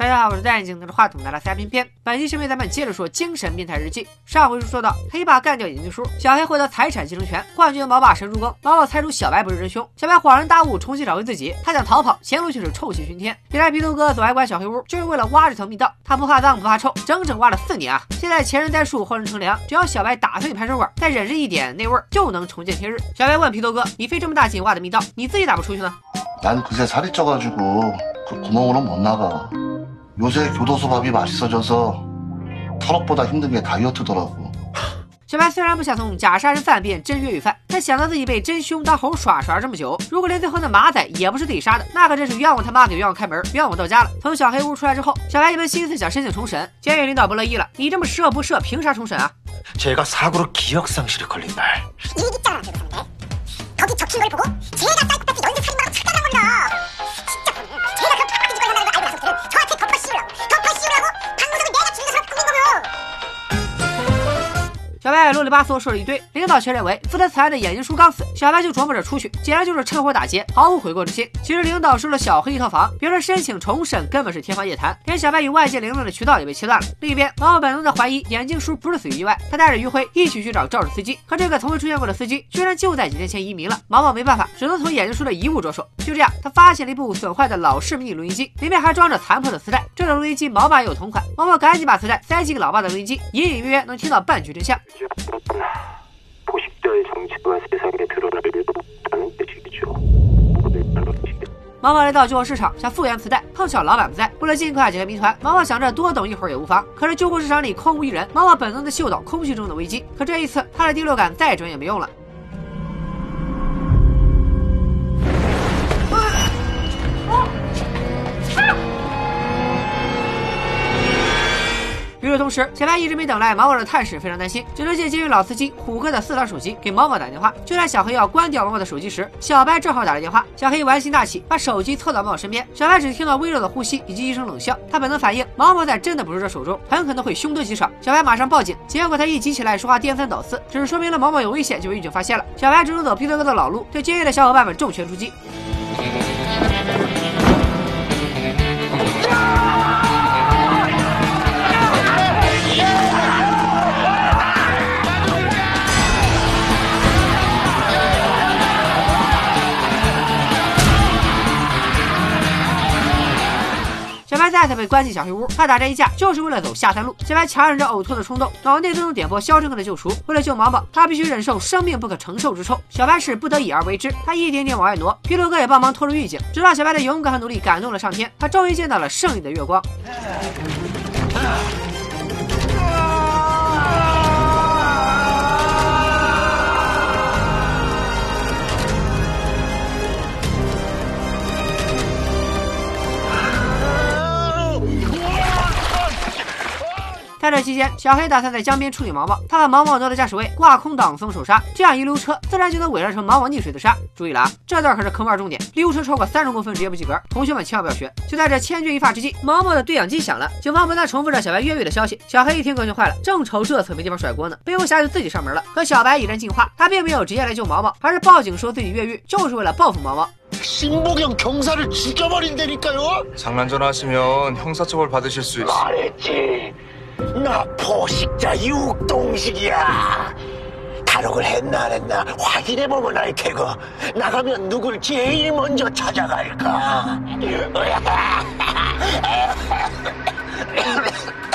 大家好，我是戴眼镜拿着话筒的三片片。本期视频咱们接着说精神变态日记。上回书说到，黑爸干掉眼镜叔，小黑获得财产继承权，幻觉毛爸神助攻。毛爸猜出小白不是真凶，小白恍然大悟，重新找回自己。他想逃跑，前路却是臭气熏天。原来皮头哥总爱关小黑屋，就是为了挖这条密道。他不怕脏不怕臭，整整挖了四年啊！现在前人栽树，后人乘凉，只要小白打碎排水管，再忍着一点那味儿，就能重见天日。小白问皮头哥：“你费这么大劲挖的密道，你自己咋不出去呢？”난그새살이쪄가지고그구멍으로못나가 요새 교도소 밥이 맛있어져서 터럭보다 힘든 게 다이어트더라고. 小白虽然不想从假杀人犯变真越狱犯，但想到自己被真凶当猴耍耍这么久，如果连最后那马仔也不是自己杀的，那可真是冤枉他妈给冤枉开门，冤枉到家了。从小黑屋出来之后，小白一门心思想申请重审，监狱领导不乐意了，你这么十恶不赦，凭啥重审啊？제가사고로기억상실에걸린날이기장교도소인데거기적힌걸보고제가사이코패스연쇄살인마로찾아낸겁니다 小白啰里吧嗦说了一堆，领导却认为负责此案的眼镜叔刚死，小白就琢磨着出去，简直就是趁火打劫，毫无悔过之心。其实领导收了小黑一套房，别说申请重审，根本是天方夜谭，连小白与外界联络的渠道也被切断了。另一边，毛毛本能的怀疑眼镜叔不是死于意外，他带着余辉一起去找肇事司机，可这个从未出现过的司机居然就在几天前移民了。毛毛没办法，只能从眼镜叔的遗物着手。就这样，他发现了一部损坏的老式迷你录音机，里面还装着残破的磁带。这种录音机毛爸也有同款，毛毛赶紧把磁带塞进老爸的录音机，隐隐约约能听到半句真相。妈妈来到旧货市场想复原磁带碰巧老板不在为了尽快解开谜团。妈妈想着多等一会儿也无妨可是旧货市场里空无一人妈妈本能的嗅到空气中的危机可这一次她的第六感再准也没用了。与此同时，小白一直没等来毛毛的探视，非常担心，只能借监狱老司机虎哥的四台手机给毛毛打电话。就在小黑要关掉毛毛的手机时，小白正好打了电话。小黑玩心大起，把手机凑到毛毛身边。小白只听到微弱的呼吸以及一声冷笑，他本能反应毛毛在真的捕捉者手中，很可能会凶多吉少。小白马上报警，结果他一急起来，说话颠三倒四，只是说明了毛毛有危险，就被狱警发现了。小白只能走皮特哥的老路，对监狱的小伙伴们重拳出击。被关进小黑屋，他打这一架就是为了走下三路。小白强忍着呕吐的冲动，脑内自动点播《肖申克的救赎》。为了救毛毛，他必须忍受生命不可承受之臭。小白是不得已而为之，他一点点往外挪。皮头哥也帮忙拖住狱警，直到小白的勇敢和努力感动了上天，他终于见到了胜利的月光。这期间，小黑打算在江边处理毛毛。他把毛毛挪到驾驶位，挂空挡风手刹，这样一溜车，自然就能伪装成毛毛溺水自杀。注意了啊，这段可是坑二重点，溜车超过三十公分直接不及格，同学们千万不要学。就在这千钧一发之际，毛毛的对讲机响了，警方不断重复着小白越狱的消息。小黑一听高兴坏了，正愁这次没地方甩锅呢，背后侠就自己上门了。可小白已然进化，他并没有直接来救毛毛，而是报警说自己越狱，就是为了报复毛毛。 신보경 경사를 죽여버린다니까요. 장난 전화하시면 형사처벌 받으실 수 있어. 말했지. 나 포식자 육동식이야. 탈옥을 했나 안 했나 확인해보면 알 테고 나가면 누굴 제일 먼저 찾아갈까?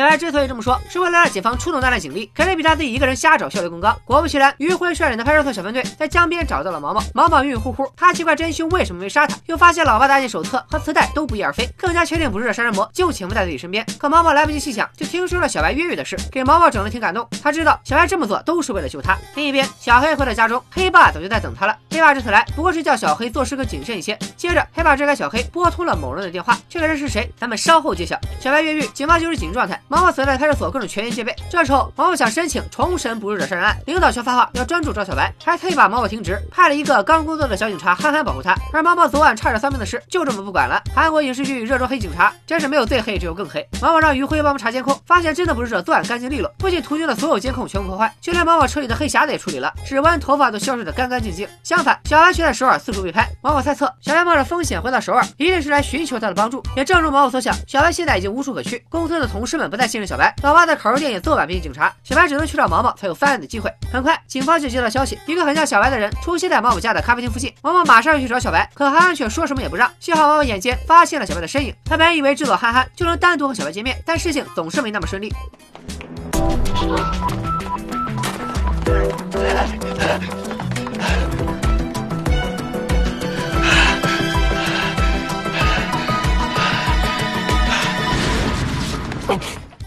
小白之所以这么说，是为了让警方出动大量警力，肯定比他自己一个人瞎找效率更高。果不其然，余辉率领的派出所小分队在江边找到了毛毛。毛毛晕晕乎乎，他奇怪真凶为什么没杀他，又发现老爸的案件手册和磁带都不翼而飞，更加确定不是这杀人魔就潜伏在自己身边。可毛毛来不及细想，就听说了小白越狱的事，给毛毛整的挺感动。他知道小白这么做都是为了救他。另一边，小黑回到家中，黑爸早就在等他了。黑爸这次来不过是叫小黑做事更谨慎一些。接着，黑爸支开小黑，拨通了某人的电话，这个人是谁？咱们稍后揭晓。小白越狱，警方就是警状态。毛毛毛所在派出所更是全员戒备。这时候，毛毛想申请重审捕食者杀人案，领导却发话要专注找小白，还特意把毛毛停职，派了一个刚工作的小警察憨憨保护他。而毛毛昨晚差点丧命的事，就这么不管了。韩国影视剧热衷黑警察，真是没有最黑，只有更黑。毛毛让余辉帮忙查监控，发现真的捕食者作案干净利落，不仅途经的所有监控全部破坏，就连毛毛车里的黑匣子也处理了，指纹、头发都消失的干干净净。相反，小白却在首尔四处被拍。毛毛猜测，小白冒着风险回到首尔，一定是来寻求他的帮助。也正如毛毛所想，小白现在已经无处可去，公司的同事们不再信任小白，老爸在烤肉店也坐满便衣警察，小白只能去找毛毛，才有翻案的机会。很快，警方就接到消息，一个很像小白的人出现在毛毛家的咖啡厅附近。毛毛马上要去找小白，可憨憨却说什么也不让。幸好毛毛眼尖，发现了小白的身影。他本以为制作憨憨就能单独和小白见面，但事情总是没那么顺利。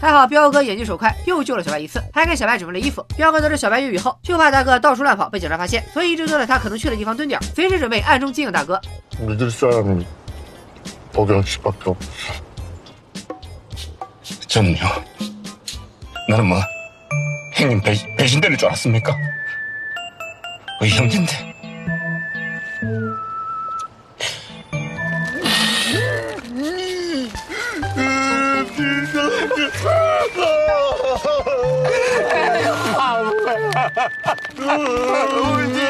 还好彪哥眼疾手快，又救了小白一次，还给小白准备了衣服。彪哥得知小白越狱后，就怕大哥到处乱跑被警察发现，所以一直都在他可能去的地方蹲点，随时准备暗中接应大哥。Уйди,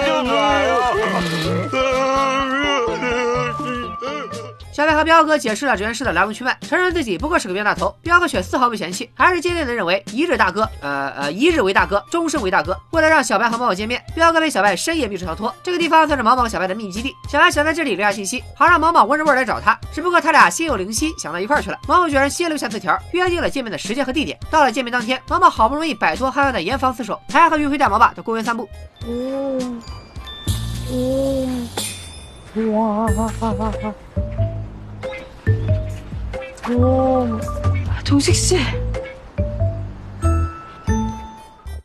小白和彪哥解释了这件事的来龙去脉，承认自己不过是个冤大头。彪哥却丝毫不嫌弃，还是坚定的认为一日大哥，呃呃，一日为大哥，终身为大哥。为了让小白和毛毛见面，彪哥陪小白深夜密室逃脱。这个地方算是毛毛和小白的秘密基地。小白想在这里留下信息，好让毛毛闻着味儿来找他。只不过他俩心有灵犀，想到一块儿去了。毛毛居然先留下字条，约定了见面的时间和地点。到了见面当天，毛毛好不容易摆脱憨憨的严防死守，才和于辉带毛爸到公园散步。동식 씨.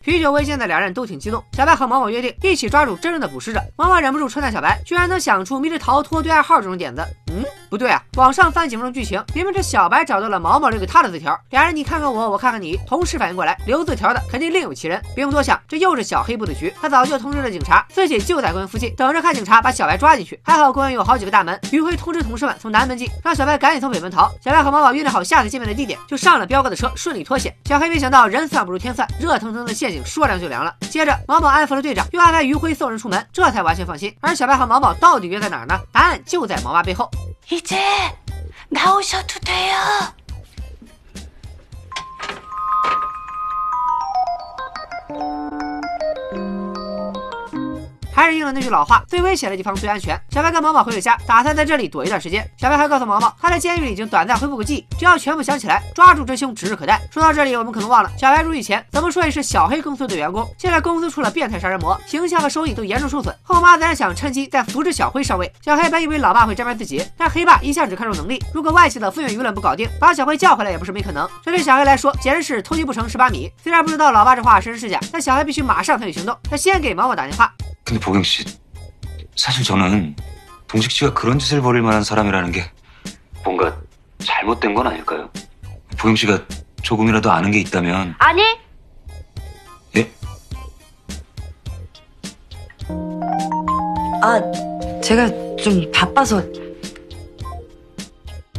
许久未见的两人都挺激动。小白和毛毛约定一起抓住真正的捕食者。毛毛忍不住称赞小白，居然能想出密室逃脱对暗号这种点子。 嗯，不对啊！网上翻几分钟剧情，明明是小白找到了毛毛留给他的字条。俩人你看看我，我看看你，同时反应过来，留字条的肯定另有其人。不用多想，这又是小黑布的局。他早就通知了警察，自己就在公园附近，等着看警察把小白抓进去。还好公园有好几个大门，余辉通知同事们从南门进，让小白赶紧从北门逃。小白和毛毛约定好下次见面的地点，就上了彪哥的车，顺利脱险。小黑没想到人算不如天算，热腾腾的陷阱说凉就凉了。接着毛毛安抚了队长，又安排余辉送人出门，这才完全放心。而小白和毛毛到底约在哪儿呢？答案就在毛妈背后。 이제 나오셔도 돼요. 还是应了那句老话，最危险的地方最安全。小白跟毛毛回了家，打算在这里躲一段时间。小白还告诉毛毛，他在监狱里已经短暂恢复过记忆，只要全部想起来，抓住真凶指日可待。说到这里，我们可能忘了，小白入狱前怎么说也是小黑公司的员工，现在公司出了变态杀人魔，形象和收益都严重受损。后妈自然想趁机再扶持小辉上位。小黑本以为老爸会沾边自己，但黑爸一向只看重能力，如果外界的负面舆论不搞定，把小辉叫回来也不是没可能。这对小黑来说简直是偷鸡不成蚀把米。虽然不知道老爸这话是真是假，但小黑必须马上采取行动。他先给毛毛打电话。 근데 보경 씨, 사실 저는 동식 씨가 그런 짓을 벌일 만한 사람이라는 게 뭔가 잘못된 건 아닐까요? 보경 씨가 조금이라도 아는 게 있다면 아니. 예? 아, 제가 좀 바빠서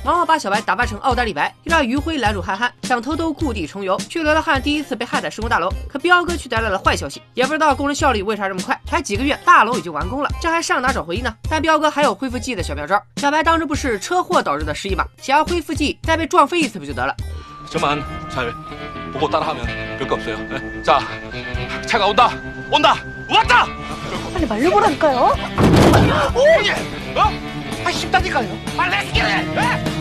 毛毛把小白打扮成奥黛丽白，又让于辉拦住憨憨，想偷偷故地重游。去流浪汉第一次被害在施工大楼，可彪哥却带来了坏消息，也不知道工程效率为啥这么快，才几个月大楼已经完工了，这还上哪找回忆呢？但彪哥还有恢复记忆的小妙招，小白当初不是车祸导致的失忆吗？想要恢复记忆，再被撞飞一次不就得了？ 저만 잘 보고 따라하면 별거 없어요. 네. 자, 차가 온다, 온다, 왔다. 빨리 말려보라니까요. 형님, 어? 아 쉽다니까요. 빨리 시키래.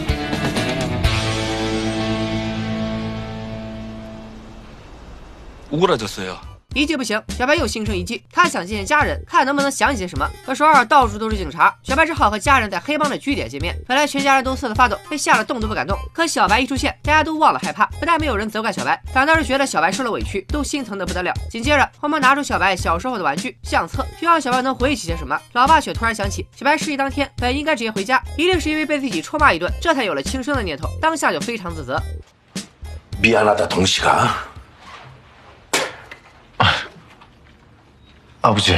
우울해졌어요. 一计不行，小白又心生一计，他想见见家人，看能不能想起些什么。可首尔到处都是警察，小白只好和家人在黑帮的据点见面。本来全家人都瑟瑟发抖，被吓得动都不敢动。可小白一出现，大家都忘了害怕，不但没有人责怪小白，反倒是觉得小白受了委屈，都心疼的不得了。紧接着，后妈拿出小白小时候的玩具相册，希望小白能回忆起些什么。老爸却突然想起，小白失忆当天本应该直接回家，一定是因为被自己臭骂一顿，这才有了轻生的念头，当下就非常自责。 미안하다 동식아. 啊不去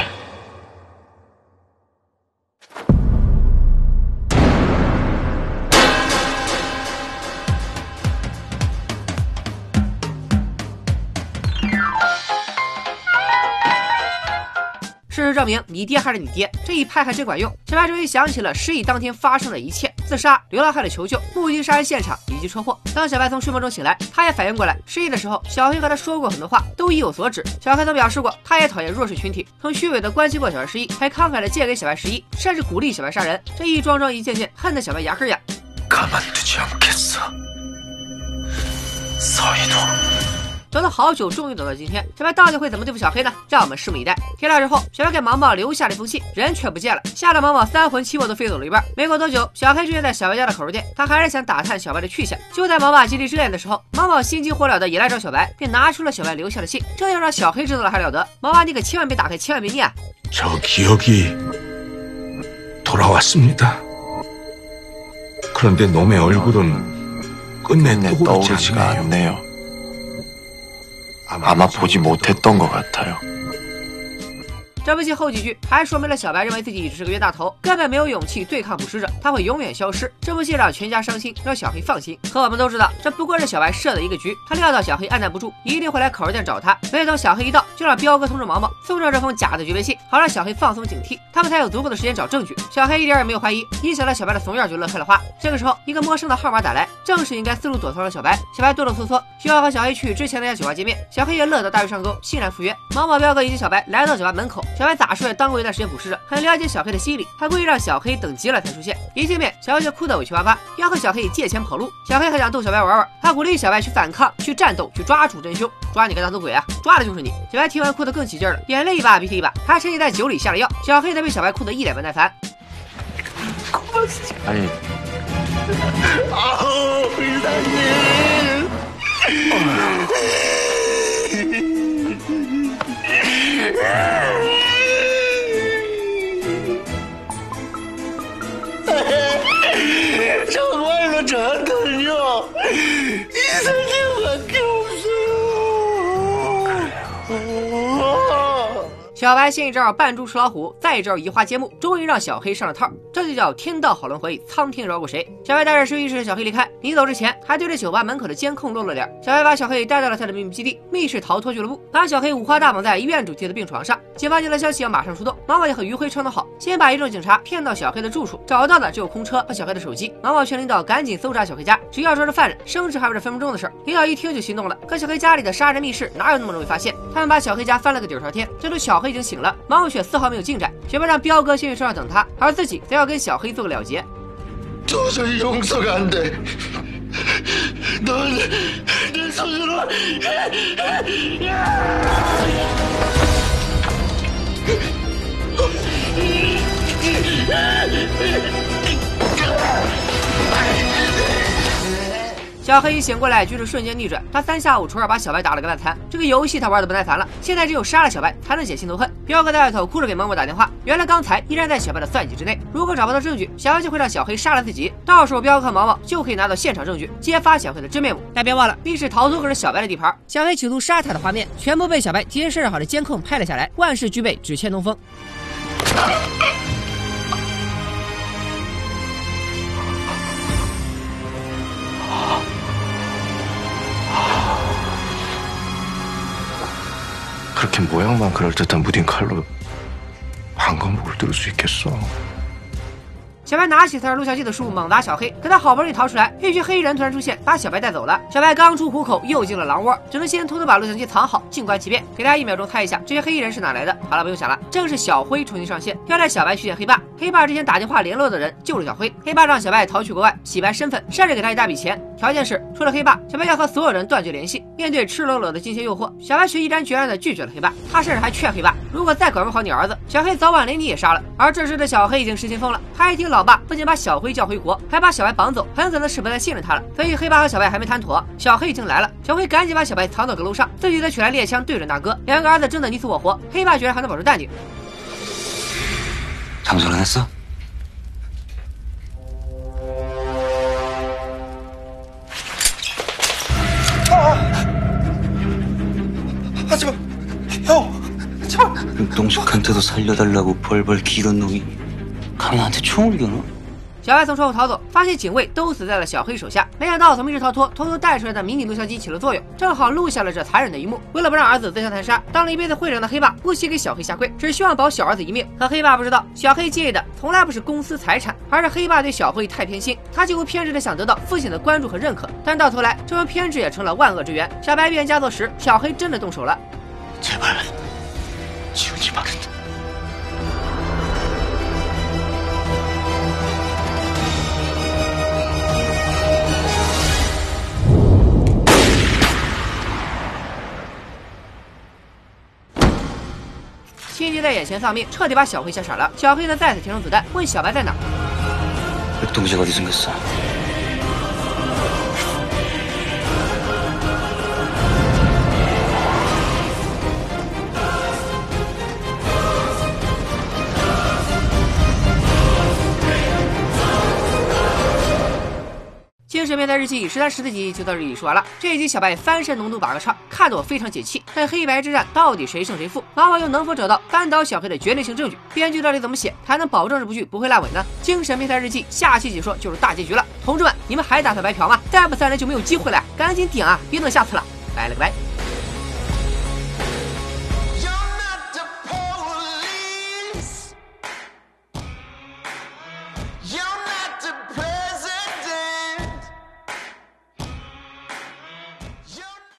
事实证明你爹还是你爹这一拍还真管用。小白终于想起了失忆当天发生的一切。自杀、流浪汉的求救、目击杀人现场以及车祸。当小白从睡梦中醒来，他也反应过来，失忆的时候，小黑和他说过很多话，都意有所指。小黑曾表示过，他也讨厌弱势群体，曾虚伪的关心过小白失忆，还慷慨的借给小白十一，甚至鼓励小白杀人。这一桩桩一件件，恨得小白牙根痒。等了好久，终于等到今天，小白到底会怎么对付小黑呢？让我们拭目以待。天亮之后，小白给毛毛留下了一封信，人却不见了，吓得毛毛三魂七魄都飞走了一半。没过多久，小黑出现在小白家的口肉店，他还是想打探小白的去向。就在毛毛极力支援的时候，毛毛心急火燎的也来找小白，并拿出了小白留下的信。这要让小黑知道了还了得？毛毛，你可千万别打开，千万别念啊！ 저 기억이 돌아왔습니다. 그런데 놈의 얼굴은 끝내 내 떠오르지가 떠오르지가 않네요. 아마 보지 못했던 것 같아요. 这部戏后几句还说明了小白认为自己只是个冤大头，根本没有勇气对抗捕食者，他会永远消失。这部戏让全家伤心，让小黑放心。可我们都知道，这不过是小白设的一个局。他料到小黑按捺不住，一定会来烤肉店找他，所以等小黑一到，就让彪哥通知毛毛送上这封假的绝味信，好让小黑放松警惕，他们才有足够的时间找证据。小黑一点也没有怀疑，一想到小白的怂样就乐开了花。这个时候，一个陌生的号码打来，正是应该四处躲藏的小白。小白哆哆嗦嗦，需要和小黑去之前那家酒吧见面。小黑也乐得大鱼上钩，欣然赴约。毛毛、彪哥以及小白来到酒吧门口，小白咋说也当过一段时间捕食者，很了解小黑的心理，他故意让小黑等急了才出现。一见面，小黑就哭得委屈巴巴，要和小黑借钱跑路。小黑还想逗小白玩玩，他鼓励小白去反抗、去战斗、去抓住真凶。抓你个当头鬼啊！抓的就是你！小白听完哭得更起劲了，眼泪一把鼻涕一把，还趁机在酒里下了药。小黑则被小白哭得一脸不耐烦。아 니, 小白先一招扮猪吃老虎，再一招移花接木，终于让小黑上了套。这就叫天道好轮回，苍天饶过谁？小白带着失忆时的小黑离开，临走之前还对着酒吧门口的监控露了脸。小白把小黑带到了他的秘密基地——密室逃脱俱乐部，把小黑五花大绑在医院主题的病床上。警方接到消息要马上出动，毛毛也和余辉商量好，先把一众警察骗到小黑的住处，找到的只有空车和小黑的手机。毛毛劝领导赶紧搜查小黑家，只要抓住犯人，升职还不是分分钟的事儿。领导一听就心动了，可小黑家里的杀人密室哪有那么容易发现？他们把小黑家翻了个底朝天，最终小黑已经醒了，毛毛却丝毫没有进展。小白让彪哥先去车上等他，而自己则要跟小黑做个了结。 도 小黑一醒过来，局势瞬间逆转。他三下五除二把小白打了个烂残。这个游戏他玩的不耐烦了，现在只有杀了小白才能解心头恨。彪哥在外头哭着给毛毛打电话，原来刚才依然在小白的算计之内。如果找不到证据，小白就会让小黑杀了自己，到时候彪哥和毛毛就可以拿到现场证据，揭发小黑的真面目。但别忘了，密室逃脱可是小白的地盘，小黑企图杀他的画面全部被小白提前设置好的监控拍了下来，万事俱备，只欠东风。 그렇게 모양만 그럴듯한 무딘 칼로 방검목을 뚫을 수 있겠어? 小白拿起藏着录像机的书，猛砸小黑。可他好不容易逃出来，一群黑衣人突然出现，把小白带走了。小白刚出虎口，又进了狼窝，只能先偷偷把录像机藏好，静观其变。给大家一秒钟猜一下，这些黑衣人是哪来的？好了，不用想了，正是小辉重新上线，要带小白去见黑爸。黑爸之前打电话联络的人就是小辉。黑爸让小白逃去国外，洗白身份，甚至给他一大笔钱，条件是除了黑爸，小白要和所有人断绝联系。面对赤裸裸的金钱诱惑，小白却毅然决然地拒绝了黑爸。他甚至还劝黑爸，如果再管不好你儿子，小黑早晚连你也杀了。而这时的小黑已经失心疯了，他一听老老爸不仅把小辉叫回国，还把小白绑走，很可能是不再信任他了。所以黑爸和小白还没谈妥，小黑已经来了。小黑赶紧把小白藏到阁楼上，自己则取来猎枪对准大哥。两个儿子争得你死我活，黑爸居然还能保持淡定。唱出来是。아 좀, 형, 좀. 동시간벌벌 기. 他俩太聪明了。小白从窗户逃走，发现警卫都死在了小黑手下。没想到从密室逃脱，偷偷带出来的迷你录像机起了作用，正好录下了这残忍的一幕。为了不让儿子自相残杀，当了一辈子会长的黑爸不惜给小黑下跪，只希望保小儿子一命。可黑爸不知道，小黑介意的从来不是公司财产，而是黑爸对小黑太偏心。他几乎偏执的想得到父亲的关注和认可，但到头来，这份偏执也成了万恶之源。小白预言加作时，小黑真的动手了。亲戚在眼前丧命”彻底把小黑吓傻了。小黑呢再次填充子弹，问小白在哪。这边的日记十三十四集就到这里说完了。这一集小白翻身浓度把个叉，看得我非常解气。但黑白之战到底谁胜谁负？老板又能否找到扳倒小黑的决定性证据？编剧到底怎么写才能保证这部剧不会烂尾呢？精神变态日记下期解说就是大结局了。同志们，你们还打算白嫖吗？再不三人就没有机会了，赶紧点啊！别等下次了，拜了个拜。